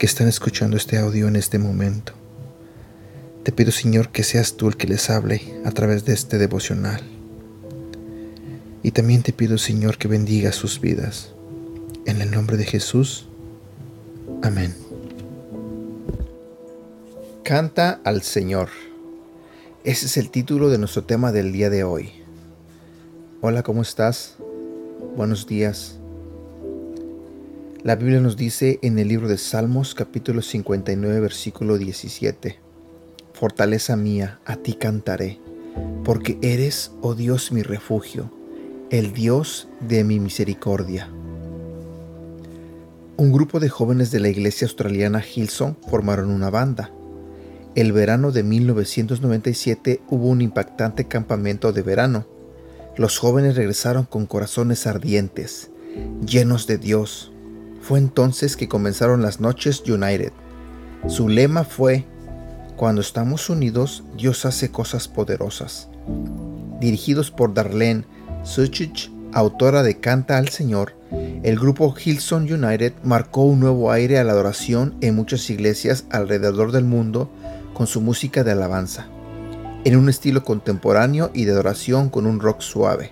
que están escuchando este audio en este momento. Te pido, Señor, que seas tú el que les hable a través de este devocional. Y también te pido, Señor, que bendiga sus vidas. En el nombre de Jesús. Amén. Canta al Señor. Ese es el título de nuestro tema del día de hoy. Hola, ¿cómo estás? Buenos días. La Biblia nos dice en el libro de Salmos capítulo 59 versículo 17, Fortaleza mía, a ti cantaré, porque eres, oh Dios, mi refugio, el Dios de mi misericordia. Un grupo de jóvenes de la iglesia australiana Hillsong formaron una banda el verano de 1997 hubo un impactante campamento de verano. Los jóvenes regresaron con corazones ardientes, llenos de Dios. Fue entonces que comenzaron las noches United. Su lema fue, cuando estamos unidos, Dios hace cosas poderosas. Dirigidos por Darlene Suchich, autora de Canta al Señor, el grupo Hillsong United marcó un nuevo aire a la adoración en muchas iglesias alrededor del mundo con su música de alabanza, en un estilo contemporáneo y de adoración con un rock suave.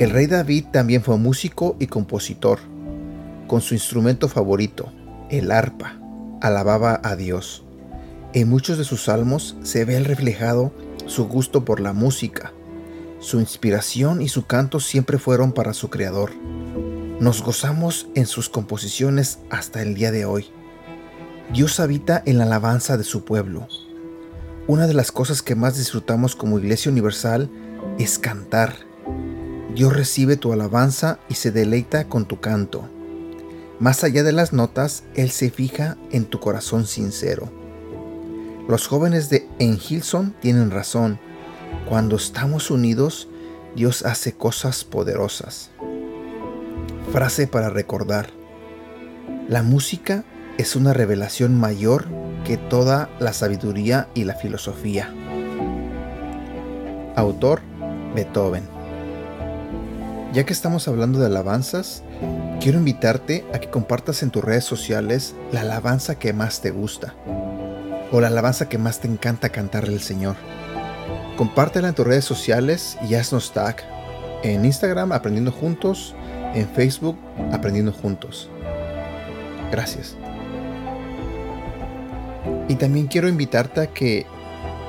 El rey David también fue músico y compositor. Con su instrumento favorito, el arpa, alababa a Dios. En muchos de sus salmos se ve reflejado su gusto por la música. Su inspiración y su canto siempre fueron para su creador. Nos gozamos en sus composiciones hasta el día de hoy. Dios habita en la alabanza de su pueblo. Una de las cosas que más disfrutamos como Iglesia Universal es cantar. Dios recibe tu alabanza y se deleita con tu canto. Más allá de las notas, Él se fija en tu corazón sincero. Los jóvenes de En tienen razón. Cuando estamos unidos, Dios hace cosas poderosas. Frase para recordar. La música es una revelación mayor que toda la sabiduría y la filosofía. Autor Beethoven. Ya que estamos hablando de alabanzas, quiero invitarte a que compartas en tus redes sociales la alabanza que más te gusta o la alabanza que más te encanta cantarle al Señor. Compártela en tus redes sociales y haznos tag en Instagram Aprendiendo Juntos, en Facebook Aprendiendo Juntos. Gracias. Y también quiero invitarte a que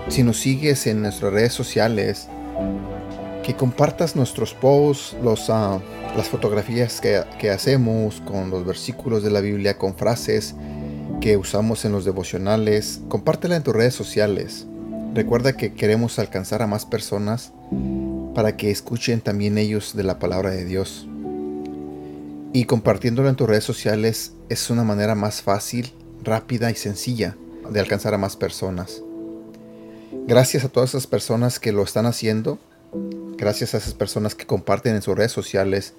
si nos sigues en nuestras redes sociales, que compartas nuestros posts, ah, las fotografías que, que, hacemos con los versículos de la Biblia, con frases que usamos en los devocionales. Compártela en tus redes sociales. Recuerda que queremos alcanzar a más personas para que escuchen también ellos de la palabra de Dios. Y compartiéndolo en tus redes sociales es una manera más fácil, rápida y sencilla de alcanzar a más personas. Gracias a todas esas personas que lo están haciendo, gracias a esas personas que comparten en sus redes sociales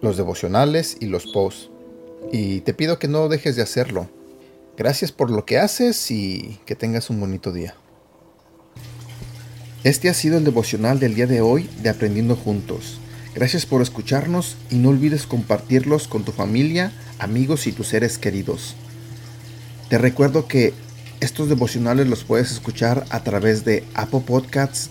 los devocionales y los posts. Y te pido que no dejes de hacerlo. Gracias por lo que haces y que tengas un bonito día. Este ha sido el devocional del día de hoy de Aprendiendo Juntos. Gracias por escucharnos y no olvides compartirlos con tu familia, amigos y tus seres queridos. Te recuerdo que estos devocionales los puedes escuchar a través de Apple Podcasts,